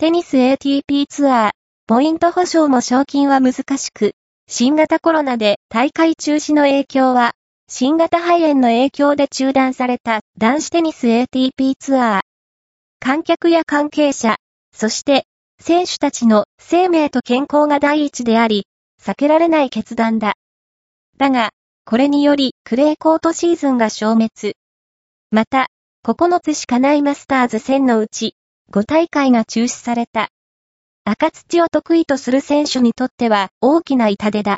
テニス ATP ツアー、ポイント保証も賞金は難しく、新型コロナで大会中止の影響は、新型肺炎の影響で中断された男子テニス ATP ツアー。観客や関係者、そして選手たちの生命と健康が第一であり、避けられない決断だ。だが、これによりクレーコートシーズンが消滅。また、9つしかないマスターズ1000のうち、5大会が中止された。赤土を得意とする選手にとっては大きな痛手だ。